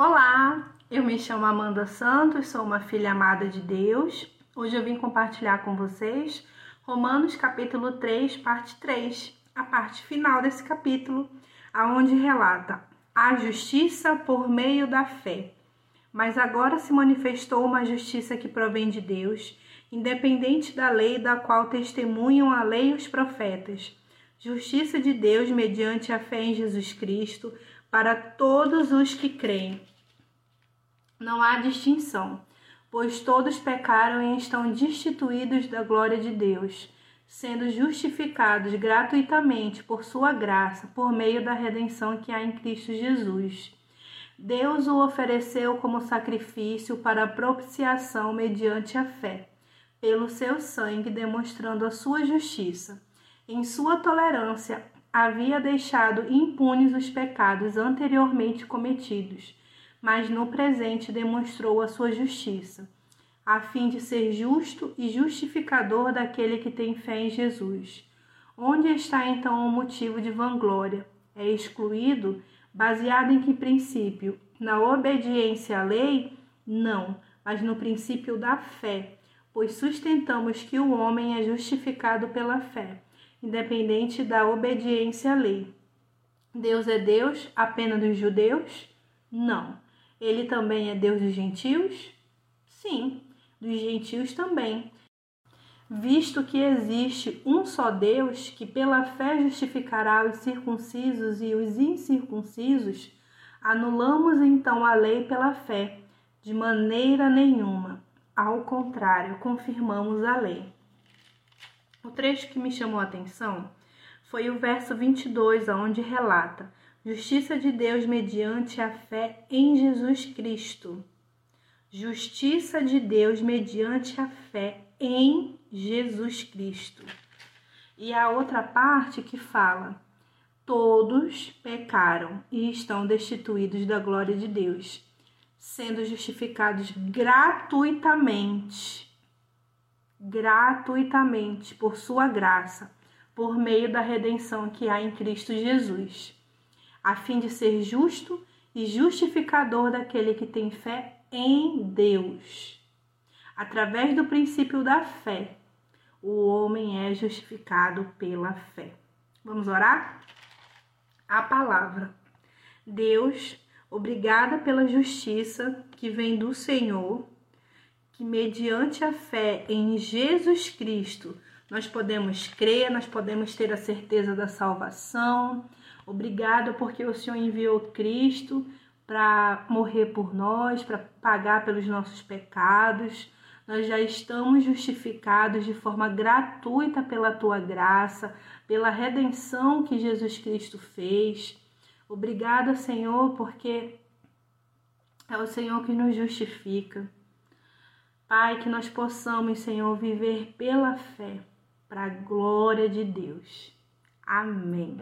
Olá, eu me chamo Amanda Santos, sou uma filha amada de Deus. Hoje eu vim compartilhar com vocês Romanos capítulo 3, parte 3, a parte final desse capítulo, aonde relata a justiça por meio da fé. Mas agora se manifestou uma justiça que provém de Deus, independente da lei da qual testemunham a lei e os profetas. Justiça de Deus mediante a fé em Jesus Cristo para todos os que creem. Não há distinção, pois todos pecaram e estão destituídos da glória de Deus, sendo justificados gratuitamente por sua graça, por meio da redenção que há em Cristo Jesus. Deus o ofereceu como sacrifício para propiciação mediante a fé, pelo seu sangue, demonstrando a sua justiça. Em sua tolerância, havia deixado impunes os pecados anteriormente cometidos, mas no presente demonstrou a sua justiça, a fim de ser justo e justificador daquele que tem fé em Jesus. Onde está então o motivo de vanglória? É excluído baseado em que princípio? Na obediência à lei? Não, mas no princípio da fé, pois sustentamos que o homem é justificado pela fé independente da obediência à lei. Deus é Deus apenas dos judeus? Não. Ele também é Deus dos gentios? Sim, dos gentios também. Visto que existe um só Deus que pela fé justificará os circuncisos e os incircuncisos, anulamos então a lei pela fé? De maneira nenhuma. Ao contrário, confirmamos a lei. O trecho que me chamou a atenção foi o verso 22, onde relata: Justiça de Deus mediante a fé em Jesus Cristo. Justiça de Deus mediante a fé em Jesus Cristo. E a outra parte que fala: Todos pecaram e estão destituídos da glória de Deus, sendo justificados gratuitamente gratuitamente por sua graça, por meio da redenção que há em Cristo Jesus, a fim de ser justo e justificador daquele que tem fé em Deus. Através do princípio da fé, o homem é justificado pela fé. Vamos orar? A palavra. Deus, obrigada pela justiça que vem do Senhor que mediante a fé em Jesus Cristo nós podemos crer, nós podemos ter a certeza da salvação. Obrigado porque o Senhor enviou Cristo para morrer por nós, para pagar pelos nossos pecados. Nós já estamos justificados de forma gratuita pela tua graça, pela redenção que Jesus Cristo fez. Obrigada, Senhor, porque é o Senhor que nos justifica. Pai, que nós possamos, Senhor, viver pela fé, para a glória de Deus. Amém.